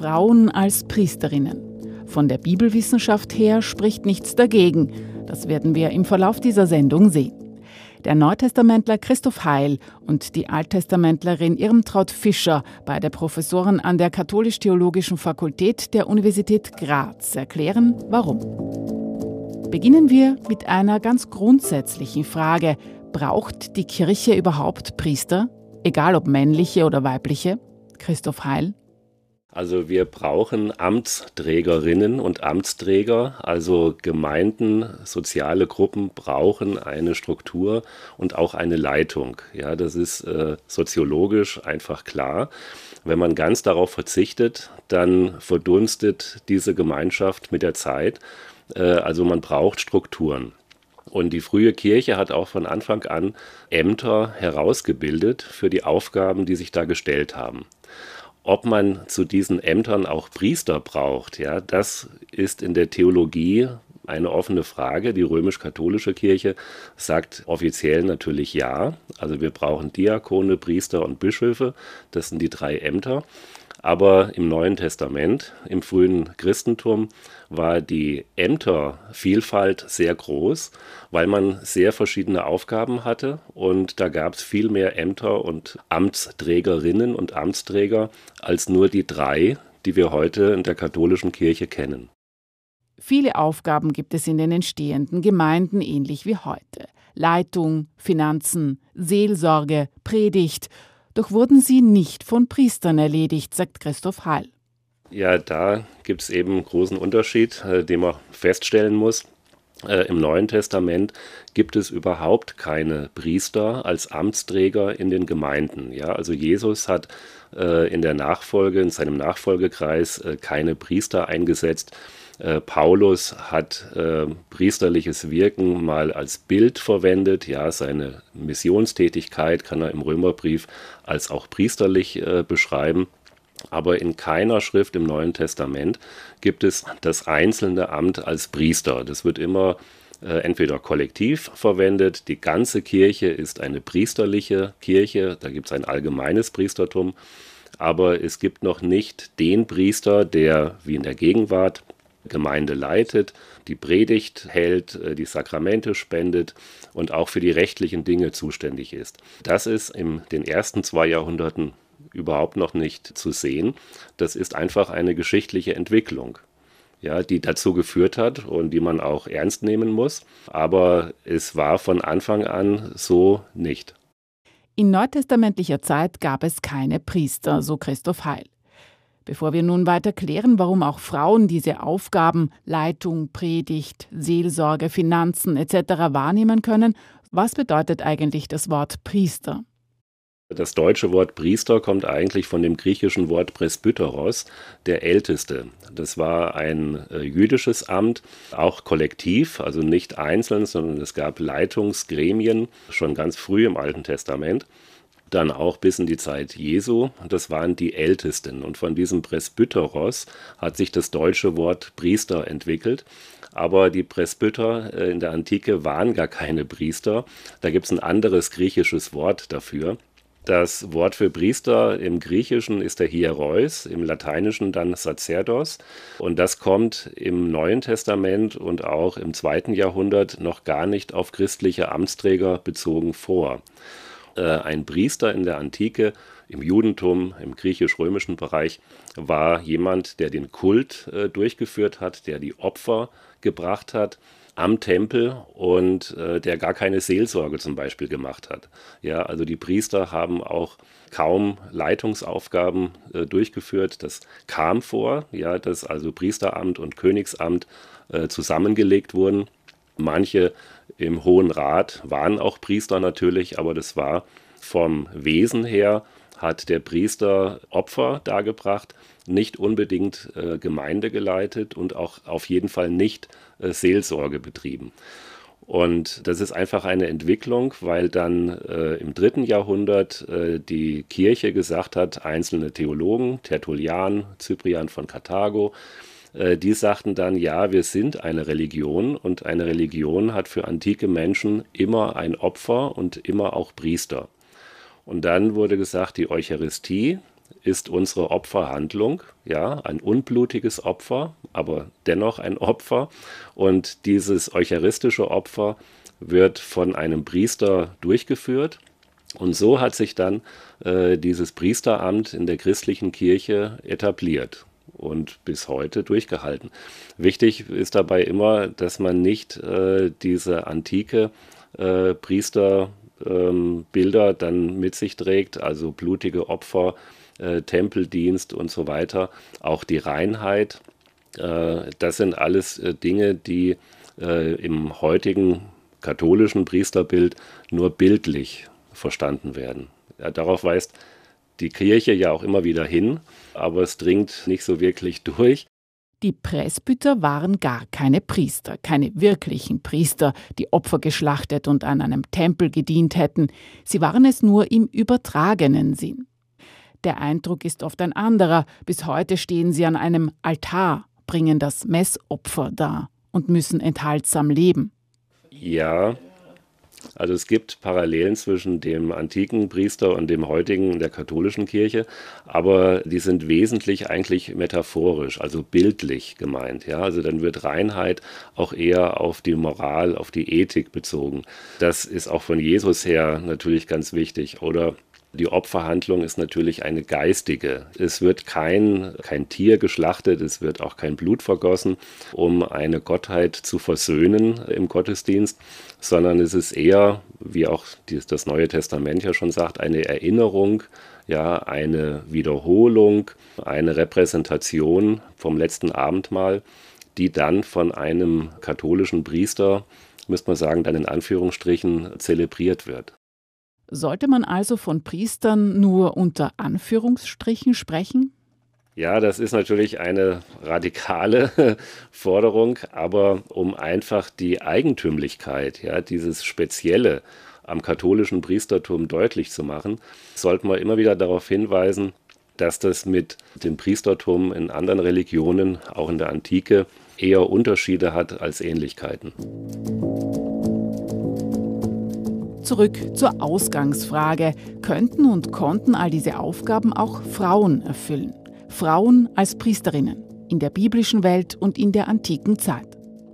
Frauen als Priesterinnen. Von der Bibelwissenschaft her spricht nichts dagegen. Das werden wir im Verlauf dieser Sendung sehen. Der Neutestamentler Christoph Heil und die Alttestamentlerin Irmtraut Fischer, beide Professoren an der Katholisch-Theologischen Fakultät der Universität Graz, erklären, warum. Beginnen wir mit einer ganz grundsätzlichen Frage. Braucht die Kirche überhaupt Priester? Egal ob männliche oder weibliche? Christoph Heil. Also wir brauchen Amtsträgerinnen und Amtsträger, also Gemeinden, soziale Gruppen brauchen eine Struktur und auch eine Leitung. Ja, das ist äh, soziologisch einfach klar. Wenn man ganz darauf verzichtet, dann verdunstet diese Gemeinschaft mit der Zeit. Äh, also man braucht Strukturen. Und die frühe Kirche hat auch von Anfang an Ämter herausgebildet für die Aufgaben, die sich da gestellt haben. Ob man zu diesen Ämtern auch Priester braucht, ja, das ist in der Theologie eine offene Frage. Die römisch-katholische Kirche sagt offiziell natürlich ja. Also wir brauchen Diakone, Priester und Bischöfe. Das sind die drei Ämter. Aber im Neuen Testament, im frühen Christentum, war die Ämtervielfalt sehr groß, weil man sehr verschiedene Aufgaben hatte und da gab es viel mehr Ämter und Amtsträgerinnen und Amtsträger als nur die drei, die wir heute in der katholischen Kirche kennen. Viele Aufgaben gibt es in den entstehenden Gemeinden ähnlich wie heute. Leitung, Finanzen, Seelsorge, Predigt doch wurden sie nicht von Priestern erledigt, sagt Christoph Heil. Ja, da gibt es eben einen großen Unterschied, äh, den man feststellen muss. Äh, Im Neuen Testament gibt es überhaupt keine Priester als Amtsträger in den Gemeinden. Ja, also Jesus hat äh, in der Nachfolge, in seinem Nachfolgekreis keine Priester eingesetzt. Äh, Paulus hat äh, priesterliches Wirken mal als Bild verwendet. Ja, seine Missionstätigkeit kann er im Römerbrief als auch priesterlich äh, beschreiben. Aber in keiner Schrift im Neuen Testament gibt es das einzelne Amt als Priester. Das wird immer äh, entweder kollektiv verwendet. Die ganze Kirche ist eine priesterliche Kirche. Da gibt es ein allgemeines Priestertum. Aber es gibt noch nicht den Priester, der wie in der Gegenwart Gemeinde leitet, die Predigt hält, äh, die Sakramente spendet und auch für die rechtlichen Dinge zuständig ist. Das ist in den ersten zwei Jahrhunderten überhaupt noch nicht zu sehen. Das ist einfach eine geschichtliche Entwicklung, ja, die dazu geführt hat und die man auch ernst nehmen muss. Aber es war von Anfang an so nicht. In neutestamentlicher Zeit gab es keine Priester, so Christoph Heil. Bevor wir nun weiter klären, warum auch Frauen diese Aufgaben Leitung, Predigt, Seelsorge, Finanzen etc. wahrnehmen können, was bedeutet eigentlich das Wort Priester? Das deutsche Wort Priester kommt eigentlich von dem griechischen Wort Presbyteros, der Älteste. Das war ein äh, jüdisches Amt, auch kollektiv, also nicht einzeln, sondern es gab Leitungsgremien schon ganz früh im Alten Testament dann auch bis in die Zeit Jesu. Das waren die Ältesten. Und von diesem Presbyteros hat sich das deutsche Wort Priester entwickelt. Aber die Presbyter äh, in der Antike waren gar keine Priester. Da gibt es ein anderes griechisches Wort dafür. Das Wort für Priester im Griechischen ist der Hierois, im Lateinischen dann Sacerdos. Und das kommt im Neuen Testament und auch im zweiten Jahrhundert noch gar nicht auf christliche Amtsträger bezogen vor. Äh, ein Priester in der Antike, im Judentum, im griechisch-römischen Bereich, war jemand, der den Kult äh, durchgeführt hat, der die Opfer gebracht hat am Tempel und äh, der gar keine Seelsorge zum Beispiel gemacht hat. Ja, also die Priester haben auch kaum Leitungsaufgaben äh, durchgeführt. Das kam vor, ja, dass also Priesteramt und Königsamt äh, zusammengelegt wurden. Manche im Hohen Rat waren auch Priester natürlich, aber das war vom Wesen her, hat der Priester Opfer dargebracht, nicht unbedingt äh, Gemeinde geleitet und auch auf jeden Fall nicht äh, Seelsorge betrieben. Und das ist einfach eine Entwicklung, weil dann äh, im dritten Jahrhundert äh, die Kirche gesagt hat, einzelne Theologen, Tertullian, Cyprian von Karthago, die sagten dann, ja, wir sind eine Religion und eine Religion hat für antike Menschen immer ein Opfer und immer auch Priester. Und dann wurde gesagt, die Eucharistie ist unsere Opferhandlung, ja, ein unblutiges Opfer, aber dennoch ein Opfer. Und dieses eucharistische Opfer wird von einem Priester durchgeführt. Und so hat sich dann äh, dieses Priesteramt in der christlichen Kirche etabliert und bis heute durchgehalten. Wichtig ist dabei immer, dass man nicht äh, diese antike äh, Priesterbilder ähm, dann mit sich trägt, also blutige Opfer, äh, Tempeldienst und so weiter, auch die Reinheit. Äh, das sind alles äh, Dinge, die äh, im heutigen katholischen Priesterbild nur bildlich verstanden werden. Ja, darauf weist die Kirche ja auch immer wieder hin, aber es dringt nicht so wirklich durch. Die Presbyter waren gar keine Priester, keine wirklichen Priester, die Opfer geschlachtet und an einem Tempel gedient hätten. Sie waren es nur im übertragenen Sinn. Der Eindruck ist oft ein anderer. Bis heute stehen sie an einem Altar, bringen das Messopfer dar und müssen enthaltsam leben. Ja, also es gibt Parallelen zwischen dem antiken Priester und dem heutigen der katholischen Kirche, aber die sind wesentlich eigentlich metaphorisch, also bildlich gemeint. Ja? Also dann wird Reinheit auch eher auf die Moral, auf die Ethik bezogen. Das ist auch von Jesus her natürlich ganz wichtig. Oder die Opferhandlung ist natürlich eine geistige. Es wird kein, kein Tier geschlachtet, es wird auch kein Blut vergossen, um eine Gottheit zu versöhnen im Gottesdienst, sondern es ist eher, wie auch das Neue Testament ja schon sagt, eine Erinnerung, ja, eine Wiederholung, eine Repräsentation vom letzten Abendmahl, die dann von einem katholischen Priester, müsste man sagen, dann in Anführungsstrichen zelebriert wird. Sollte man also von Priestern nur unter Anführungsstrichen sprechen? Ja, das ist natürlich eine radikale Forderung, aber um einfach die Eigentümlichkeit, ja, dieses Spezielle am katholischen Priestertum deutlich zu machen, sollte man immer wieder darauf hinweisen, dass das mit dem Priestertum in anderen Religionen, auch in der Antike, eher Unterschiede hat als Ähnlichkeiten zurück zur Ausgangsfrage. Könnten und konnten all diese Aufgaben auch Frauen erfüllen? Frauen als Priesterinnen in der biblischen Welt und in der antiken Zeit.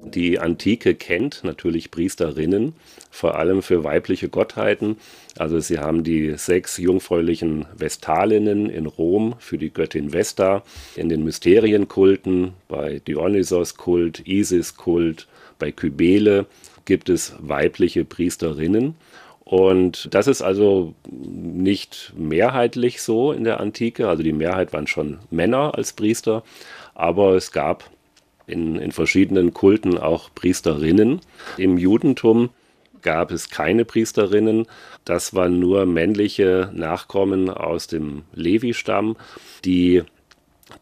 Die Antike kennt natürlich Priesterinnen, vor allem für weibliche Gottheiten. Also sie haben die sechs jungfräulichen Vestalinnen in Rom für die Göttin Vesta, in den Mysterienkulten, bei Dionysos-Kult, Isis-Kult, bei Kybele gibt es weibliche Priesterinnen. Und das ist also nicht mehrheitlich so in der Antike. Also die Mehrheit waren schon Männer als Priester, aber es gab in, in verschiedenen Kulten auch Priesterinnen. Im Judentum gab es keine Priesterinnen. Das waren nur männliche Nachkommen aus dem Levi-Stamm, die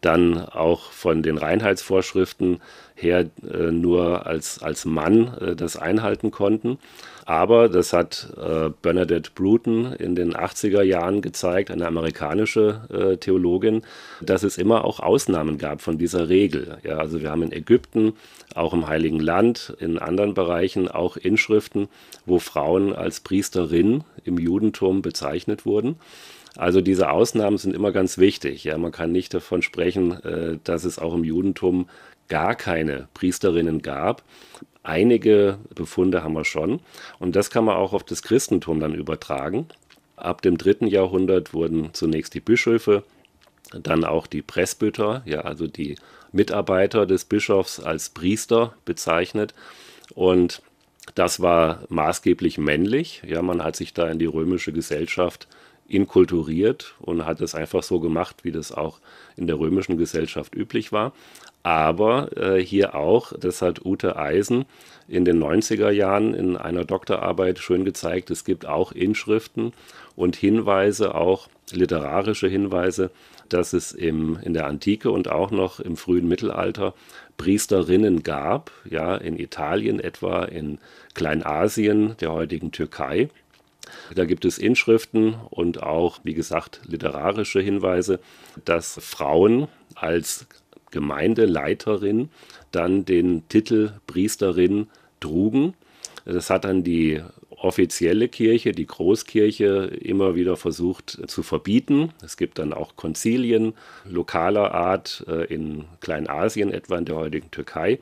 dann auch von den Reinheitsvorschriften her äh, nur als, als Mann äh, das einhalten konnten. Aber das hat äh, Bernadette Bruton in den 80er Jahren gezeigt, eine amerikanische äh, Theologin, dass es immer auch Ausnahmen gab von dieser Regel. Ja, also wir haben in Ägypten, auch im Heiligen Land, in anderen Bereichen auch Inschriften, wo Frauen als Priesterin im Judentum bezeichnet wurden. Also diese Ausnahmen sind immer ganz wichtig. Ja, man kann nicht davon sprechen, äh, dass es auch im Judentum gar keine Priesterinnen gab. Einige Befunde haben wir schon. Und das kann man auch auf das Christentum dann übertragen. Ab dem dritten Jahrhundert wurden zunächst die Bischöfe, dann auch die Presbyter, ja, also die Mitarbeiter des Bischofs als Priester bezeichnet. Und das war maßgeblich männlich. Ja, man hat sich da in die römische Gesellschaft inkulturiert und hat es einfach so gemacht, wie das auch in der römischen Gesellschaft üblich war. Aber äh, hier auch, das hat Ute Eisen in den 90er Jahren in einer Doktorarbeit schön gezeigt, es gibt auch Inschriften und Hinweise, auch literarische Hinweise, dass es im, in der Antike und auch noch im frühen Mittelalter Priesterinnen gab, ja, in Italien etwa, in Kleinasien, der heutigen Türkei. Da gibt es Inschriften und auch, wie gesagt, literarische Hinweise, dass Frauen als Gemeindeleiterin dann den Titel Priesterin trugen. Das hat dann die offizielle Kirche, die Großkirche, immer wieder versucht zu verbieten. Es gibt dann auch Konzilien lokaler Art äh, in Kleinasien, etwa in der heutigen Türkei,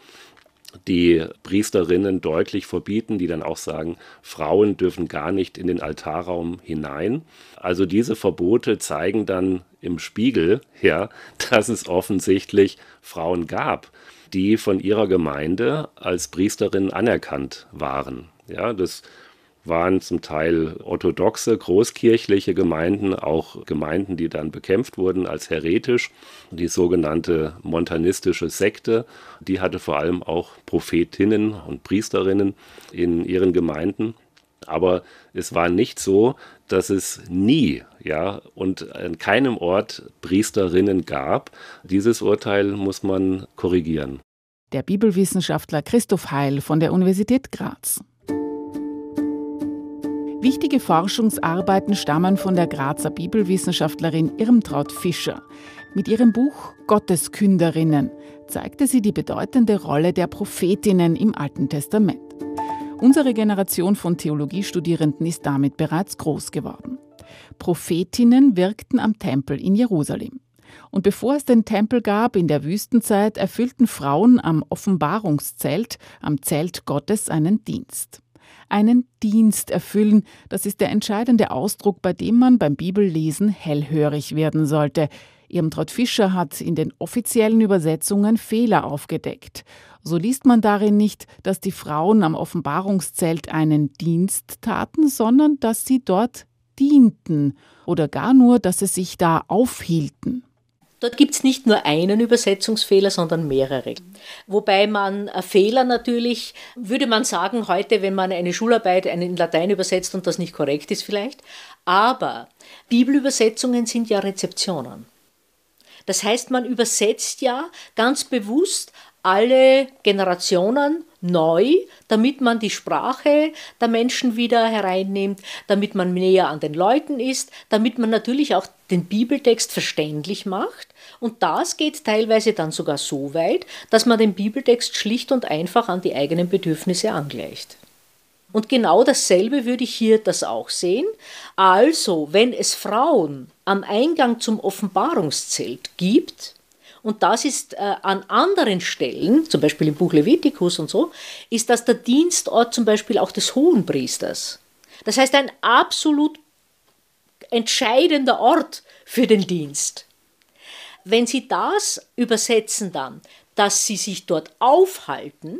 die Priesterinnen deutlich verbieten, die dann auch sagen, Frauen dürfen gar nicht in den Altarraum hinein. Also diese Verbote zeigen dann im Spiegel, ja, dass es offensichtlich Frauen gab, die von ihrer Gemeinde als Priesterinnen anerkannt waren. Ja, das waren zum Teil orthodoxe, großkirchliche Gemeinden, auch Gemeinden, die dann bekämpft wurden als heretisch. Die sogenannte montanistische Sekte, die hatte vor allem auch Prophetinnen und Priesterinnen in ihren Gemeinden. Aber es war nicht so, dass es nie, ja, und an keinem Ort Priesterinnen gab. Dieses Urteil muss man korrigieren. Der Bibelwissenschaftler Christoph Heil von der Universität Graz. Wichtige Forschungsarbeiten stammen von der Grazer Bibelwissenschaftlerin Irmtraut Fischer. Mit ihrem Buch Gotteskünderinnen zeigte sie die bedeutende Rolle der Prophetinnen im Alten Testament. Unsere Generation von Theologiestudierenden ist damit bereits groß geworden. Prophetinnen wirkten am Tempel in Jerusalem. Und bevor es den Tempel gab in der Wüstenzeit, erfüllten Frauen am Offenbarungszelt, am Zelt Gottes, einen Dienst einen Dienst erfüllen. Das ist der entscheidende Ausdruck, bei dem man beim Bibellesen hellhörig werden sollte. Irmtraut Fischer hat in den offiziellen Übersetzungen Fehler aufgedeckt. So liest man darin nicht, dass die Frauen am Offenbarungszelt einen Dienst taten, sondern dass sie dort dienten oder gar nur, dass sie sich da aufhielten. Dort gibt es nicht nur einen Übersetzungsfehler, sondern mehrere. Wobei man äh, Fehler natürlich, würde man sagen, heute, wenn man eine Schularbeit in Latein übersetzt und das nicht korrekt ist vielleicht, aber Bibelübersetzungen sind ja Rezeptionen. Das heißt, man übersetzt ja ganz bewusst alle Generationen neu, damit man die Sprache der Menschen wieder hereinnimmt, damit man näher an den Leuten ist, damit man natürlich auch den Bibeltext verständlich macht. Und das geht teilweise dann sogar so weit, dass man den Bibeltext schlicht und einfach an die eigenen Bedürfnisse angleicht. Und genau dasselbe würde ich hier das auch sehen. Also, wenn es Frauen am Eingang zum Offenbarungszelt gibt, und das ist äh, an anderen Stellen, zum Beispiel im Buch Levitikus und so, ist das der Dienstort zum Beispiel auch des Hohenpriesters. Das heißt, ein absolut entscheidender Ort für den Dienst. Wenn Sie das übersetzen dann, dass Sie sich dort aufhalten,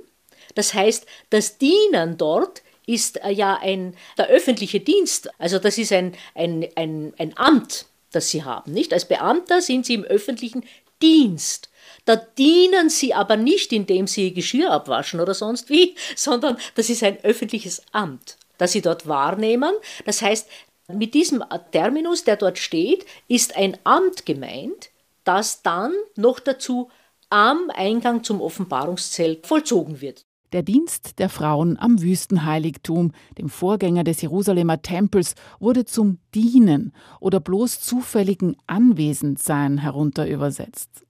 das heißt, das Dienen dort ist äh, ja ein, der öffentliche Dienst, also das ist ein, ein, ein, ein Amt, das Sie haben. Nicht? Als Beamter sind Sie im öffentlichen Dienst. Da dienen sie aber nicht, indem sie Geschirr abwaschen oder sonst wie, sondern das ist ein öffentliches Amt, das sie dort wahrnehmen. Das heißt, mit diesem Terminus, der dort steht, ist ein Amt gemeint, das dann noch dazu am Eingang zum Offenbarungszelt vollzogen wird. Der Dienst der Frauen am Wüstenheiligtum, dem Vorgänger des Jerusalemer Tempels, wurde zum Dienen oder bloß zufälligen Anwesendsein herunterübersetzt.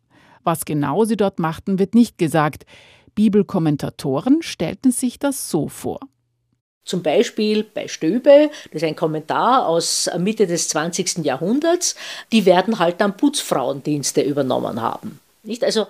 Was genau sie dort machten, wird nicht gesagt. Bibelkommentatoren stellten sich das so vor. Zum Beispiel bei Stöbe, das ist ein Kommentar aus Mitte des 20. Jahrhunderts, die werden halt dann Putzfrauendienste übernommen haben. Nicht? Also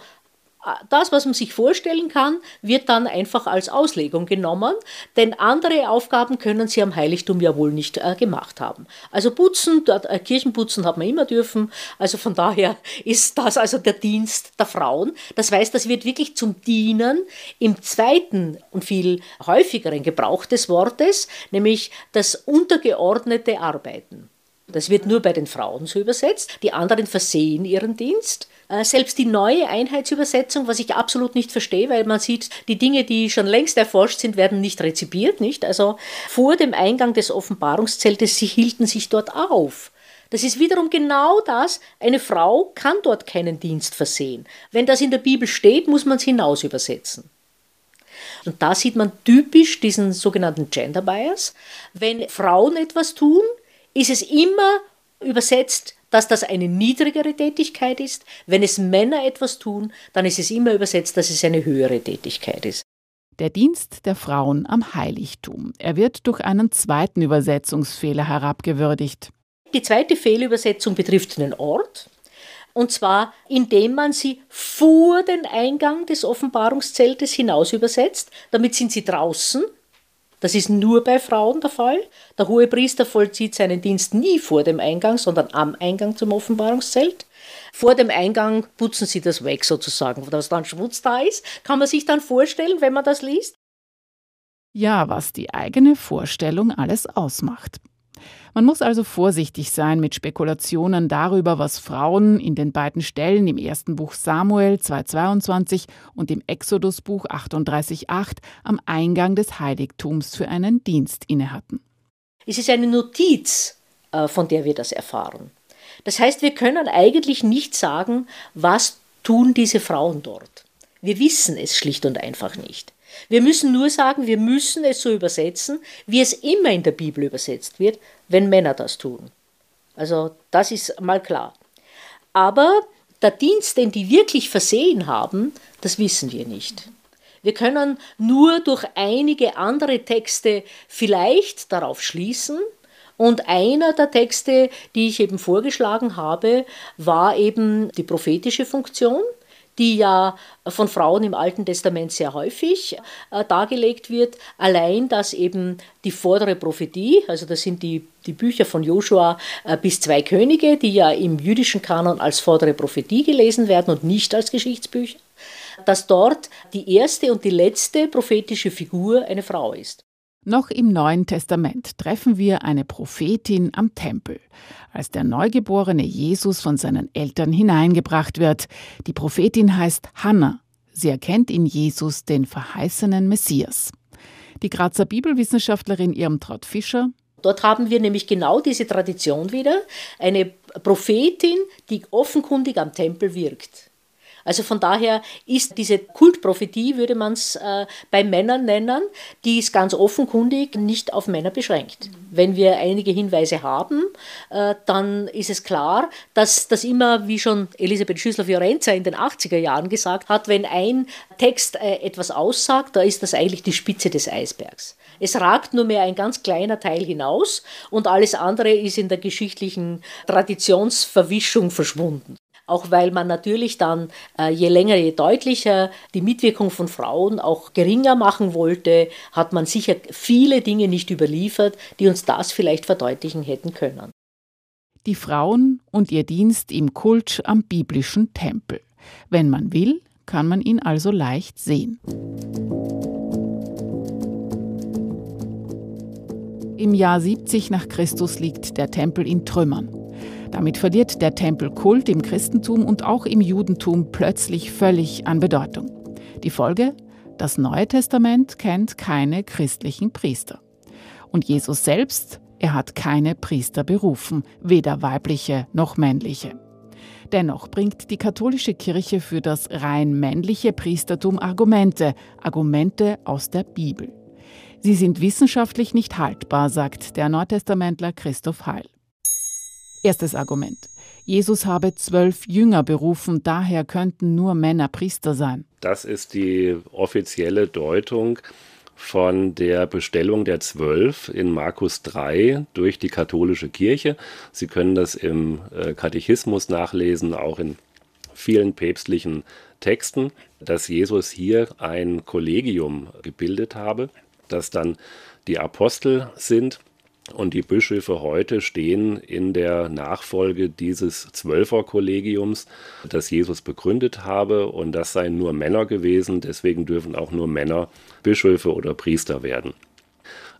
das, was man sich vorstellen kann, wird dann einfach als Auslegung genommen, denn andere Aufgaben können sie am Heiligtum ja wohl nicht äh, gemacht haben. Also putzen, äh, Kirchenputzen hat man immer dürfen, also von daher ist das also der Dienst der Frauen. Das heißt, das wird wirklich zum Dienen im zweiten und viel häufigeren Gebrauch des Wortes, nämlich das untergeordnete Arbeiten. Das wird nur bei den Frauen so übersetzt. Die anderen versehen ihren Dienst. Äh, selbst die neue Einheitsübersetzung, was ich absolut nicht verstehe, weil man sieht, die Dinge, die schon längst erforscht sind, werden nicht rezipiert, nicht? Also vor dem Eingang des Offenbarungszeltes, sie hielten sich dort auf. Das ist wiederum genau das, eine Frau kann dort keinen Dienst versehen. Wenn das in der Bibel steht, muss man es hinaus übersetzen. Und da sieht man typisch diesen sogenannten Gender Bias. Wenn Frauen etwas tun, ist es immer übersetzt, dass das eine niedrigere Tätigkeit ist. Wenn es Männer etwas tun, dann ist es immer übersetzt, dass es eine höhere Tätigkeit ist. Der Dienst der Frauen am Heiligtum. Er wird durch einen zweiten Übersetzungsfehler herabgewürdigt. Die zweite Fehlübersetzung betrifft den Ort. Und zwar, indem man sie vor den Eingang des Offenbarungszeltes hinaus übersetzt. Damit sind sie draußen. Das ist nur bei Frauen der Fall. Der Hohepriester vollzieht seinen Dienst nie vor dem Eingang, sondern am Eingang zum Offenbarungszelt. Vor dem Eingang putzen sie das weg sozusagen, dass dann Schmutz da ist. Kann man sich dann vorstellen, wenn man das liest? Ja, was die eigene Vorstellung alles ausmacht. Man muss also vorsichtig sein mit Spekulationen darüber, was Frauen in den beiden Stellen im ersten Buch Samuel 2.22 und im Exodusbuch 38.8 am Eingang des Heiligtums für einen Dienst innehatten. Es ist eine Notiz, äh, von der wir das erfahren. Das heißt, wir können eigentlich nicht sagen, was tun diese Frauen dort. Wir wissen es schlicht und einfach nicht. Wir müssen nur sagen, wir müssen es so übersetzen, wie es immer in der Bibel übersetzt wird, wenn Männer das tun. Also das ist mal klar. Aber der Dienst, den die wirklich versehen haben, das wissen wir nicht. Wir können nur durch einige andere Texte vielleicht darauf schließen, und einer der Texte, die ich eben vorgeschlagen habe, war eben die prophetische Funktion die ja von Frauen im Alten Testament sehr häufig äh, dargelegt wird. Allein, dass eben die vordere Prophetie, also das sind die, die Bücher von Joshua äh, bis zwei Könige, die ja im jüdischen Kanon als vordere Prophetie gelesen werden und nicht als Geschichtsbücher, dass dort die erste und die letzte prophetische Figur eine Frau ist. Noch im Neuen Testament treffen wir eine Prophetin am Tempel, als der neugeborene Jesus von seinen Eltern hineingebracht wird. Die Prophetin heißt Hannah. Sie erkennt in Jesus den verheißenen Messias. Die Grazer Bibelwissenschaftlerin Irmtraut Fischer Dort haben wir nämlich genau diese Tradition wieder, eine Prophetin, die offenkundig am Tempel wirkt. Also von daher ist diese Kultprophetie, würde man es äh, bei Männern nennen, die ist ganz offenkundig nicht auf Männer beschränkt. Wenn wir einige Hinweise haben, äh, dann ist es klar, dass das immer, wie schon Elisabeth Schüssler-Fiorenza in den 80er Jahren gesagt hat, wenn ein Text äh, etwas aussagt, da ist das eigentlich die Spitze des Eisbergs. Es ragt nur mehr ein ganz kleiner Teil hinaus und alles andere ist in der geschichtlichen Traditionsverwischung verschwunden. Auch weil man natürlich dann äh, je länger, je deutlicher die Mitwirkung von Frauen auch geringer machen wollte, hat man sicher viele Dinge nicht überliefert, die uns das vielleicht verdeutlichen hätten können. Die Frauen und ihr Dienst im Kult am biblischen Tempel. Wenn man will, kann man ihn also leicht sehen. Im Jahr 70 nach Christus liegt der Tempel in Trümmern. Damit verliert der Tempelkult im Christentum und auch im Judentum plötzlich völlig an Bedeutung. Die Folge? Das Neue Testament kennt keine christlichen Priester. Und Jesus selbst, er hat keine Priester berufen, weder weibliche noch männliche. Dennoch bringt die katholische Kirche für das rein männliche Priestertum Argumente, Argumente aus der Bibel. Sie sind wissenschaftlich nicht haltbar, sagt der Neutestamentler Christoph Heil. Erstes Argument. Jesus habe zwölf Jünger berufen, daher könnten nur Männer Priester sein. Das ist die offizielle Deutung von der Bestellung der Zwölf in Markus 3 durch die katholische Kirche. Sie können das im äh, Katechismus nachlesen, auch in vielen päpstlichen Texten, dass Jesus hier ein Kollegium gebildet habe, das dann die Apostel sind und die Bischöfe heute stehen in der Nachfolge dieses Zwölferkollegiums, das Jesus begründet habe. Und das seien nur Männer gewesen. Deswegen dürfen auch nur Männer Bischöfe oder Priester werden.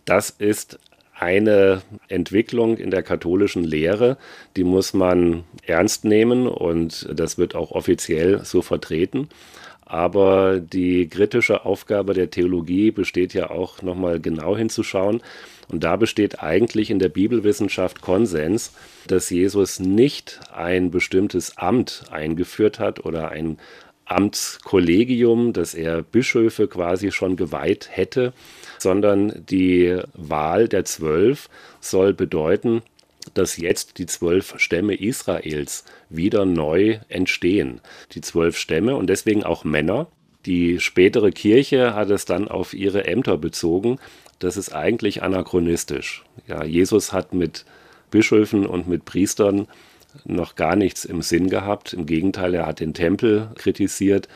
Das ist eine Entwicklung in der katholischen Lehre, die muss man ernst nehmen und das wird auch offiziell so vertreten. Aber die kritische Aufgabe der Theologie besteht ja auch nochmal genau hinzuschauen, und da besteht eigentlich in der Bibelwissenschaft Konsens, dass Jesus nicht ein bestimmtes Amt eingeführt hat oder ein Amtskollegium, dass er Bischöfe quasi schon geweiht hätte, sondern die Wahl der Zwölf soll bedeuten, dass jetzt die zwölf Stämme Israels wieder neu entstehen. Die zwölf Stämme und deswegen auch Männer, Die spätere Kirche hat es dann auf ihre Ämter bezogen. Das ist eigentlich anachronistisch. Ja, Jesus hat mit Bischöfen und mit Priestern noch gar nichts im Sinn gehabt. Im Gegenteil, er hat den Tempel kritisiert.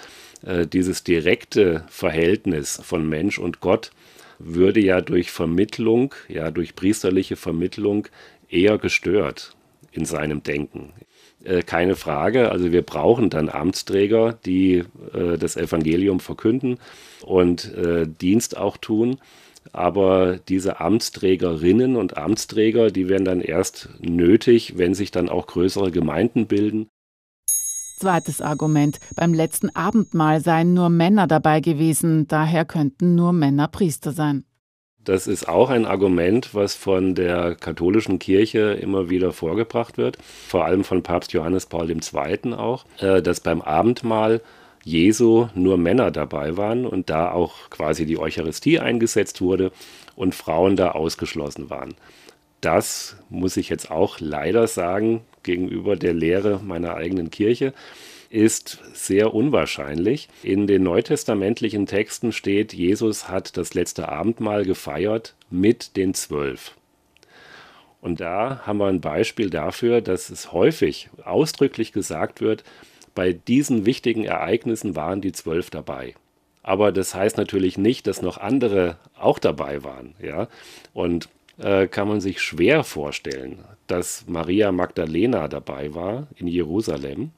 Äh, dieses direkte Verhältnis von Mensch und Gott würde ja durch Vermittlung, ja durch priesterliche Vermittlung eher gestört in seinem Denken. Äh, keine Frage, also wir brauchen dann Amtsträger, die äh, das Evangelium verkünden und äh, Dienst auch tun. Aber diese Amtsträgerinnen und Amtsträger, die werden dann erst nötig, wenn sich dann auch größere Gemeinden bilden. Zweites Argument. Beim letzten Abendmahl seien nur Männer dabei gewesen, daher könnten nur Männer Priester sein. Das ist auch ein Argument, was von der katholischen Kirche immer wieder vorgebracht wird, vor allem von Papst Johannes Paul II. auch, äh, dass beim Abendmahl Jesu nur Männer dabei waren und da auch quasi die Eucharistie eingesetzt wurde und Frauen da ausgeschlossen waren. Das muss ich jetzt auch leider sagen gegenüber der Lehre meiner eigenen Kirche ist sehr unwahrscheinlich. In den neutestamentlichen Texten steht, Jesus hat das letzte Abendmahl gefeiert mit den Zwölf. Und da haben wir ein Beispiel dafür, dass es häufig ausdrücklich gesagt wird, bei diesen wichtigen Ereignissen waren die Zwölf dabei. Aber das heißt natürlich nicht, dass noch andere auch dabei waren. Ja? Und äh, kann man sich schwer vorstellen, dass Maria Magdalena dabei war in Jerusalem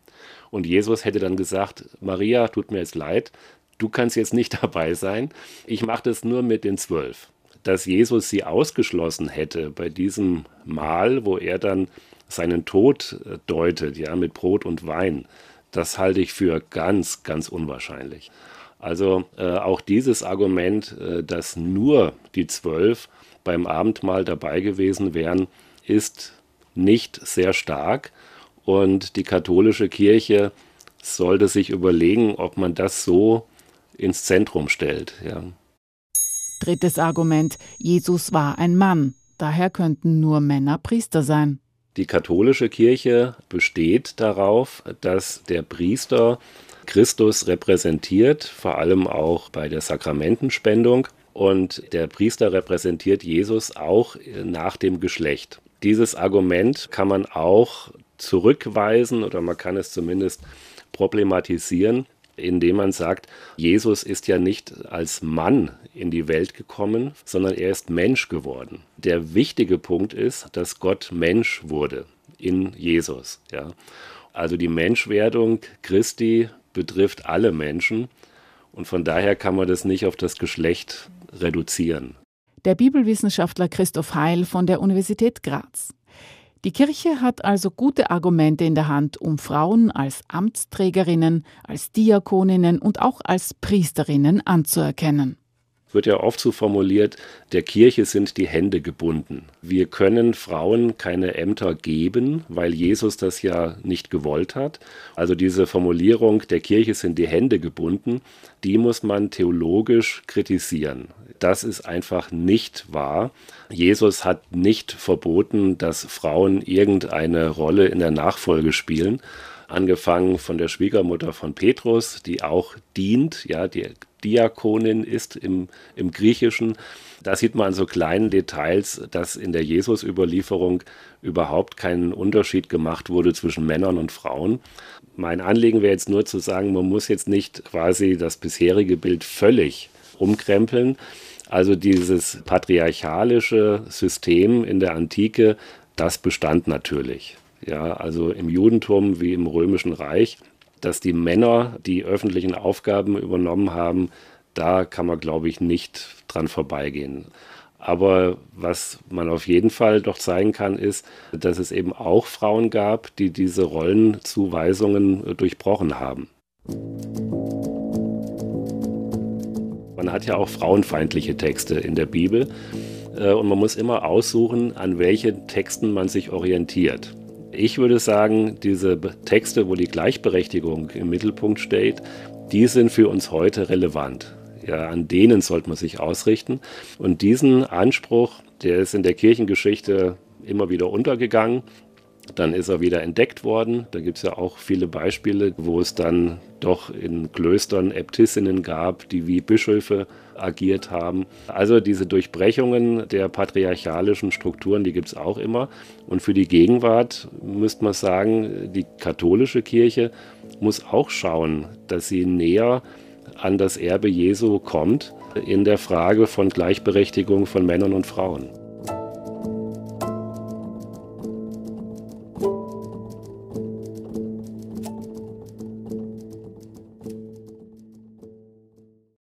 und Jesus hätte dann gesagt, Maria, tut mir jetzt leid, du kannst jetzt nicht dabei sein, ich mache das nur mit den zwölf. Dass Jesus sie ausgeschlossen hätte bei diesem Mahl, wo er dann seinen Tod äh, deutet, ja, mit Brot und Wein, das halte ich für ganz, ganz unwahrscheinlich. Also äh, auch dieses Argument, äh, dass nur die zwölf beim Abendmahl dabei gewesen wären, ist nicht sehr stark. Und die katholische Kirche sollte sich überlegen, ob man das so ins Zentrum stellt. Ja. Drittes Argument, Jesus war ein Mann, daher könnten nur Männer Priester sein. Die katholische Kirche besteht darauf, dass der Priester Christus repräsentiert, vor allem auch bei der Sakramentenspendung. Und der Priester repräsentiert Jesus auch nach dem Geschlecht. Dieses Argument kann man auch zurückweisen oder man kann es zumindest problematisieren, indem man sagt, Jesus ist ja nicht als Mann in die Welt gekommen, sondern er ist Mensch geworden. Der wichtige Punkt ist, dass Gott Mensch wurde in Jesus. Ja. Also die Menschwerdung Christi betrifft alle Menschen und von daher kann man das nicht auf das Geschlecht reduzieren. Der Bibelwissenschaftler Christoph Heil von der Universität Graz. Die Kirche hat also gute Argumente in der Hand, um Frauen als Amtsträgerinnen, als Diakoninnen und auch als Priesterinnen anzuerkennen wird ja oft so formuliert, der Kirche sind die Hände gebunden. Wir können Frauen keine Ämter geben, weil Jesus das ja nicht gewollt hat. Also diese Formulierung, der Kirche sind die Hände gebunden, die muss man theologisch kritisieren. Das ist einfach nicht wahr. Jesus hat nicht verboten, dass Frauen irgendeine Rolle in der Nachfolge spielen angefangen von der Schwiegermutter von Petrus, die auch dient, ja, die Diakonin ist im, im Griechischen. Da sieht man an so kleinen Details, dass in der Jesus-Überlieferung überhaupt kein Unterschied gemacht wurde zwischen Männern und Frauen. Mein Anliegen wäre jetzt nur zu sagen, man muss jetzt nicht quasi das bisherige Bild völlig umkrempeln. Also dieses patriarchalische System in der Antike, das bestand natürlich. Ja, also im Judentum wie im Römischen Reich dass die Männer die öffentlichen Aufgaben übernommen haben, da kann man, glaube ich, nicht dran vorbeigehen. Aber was man auf jeden Fall doch zeigen kann, ist, dass es eben auch Frauen gab, die diese Rollenzuweisungen durchbrochen haben. Man hat ja auch frauenfeindliche Texte in der Bibel äh, und man muss immer aussuchen, an welchen Texten man sich orientiert. Ich würde sagen, diese Texte, wo die Gleichberechtigung im Mittelpunkt steht, die sind für uns heute relevant. Ja, an denen sollte man sich ausrichten. Und diesen Anspruch, der ist in der Kirchengeschichte immer wieder untergegangen. Dann ist er wieder entdeckt worden. Da gibt es ja auch viele Beispiele, wo es dann doch in Klöstern Äbtissinnen gab, die wie Bischöfe agiert haben. Also diese Durchbrechungen der patriarchalischen Strukturen, die gibt es auch immer. Und für die Gegenwart müsste man sagen, die katholische Kirche muss auch schauen, dass sie näher an das Erbe Jesu kommt in der Frage von Gleichberechtigung von Männern und Frauen.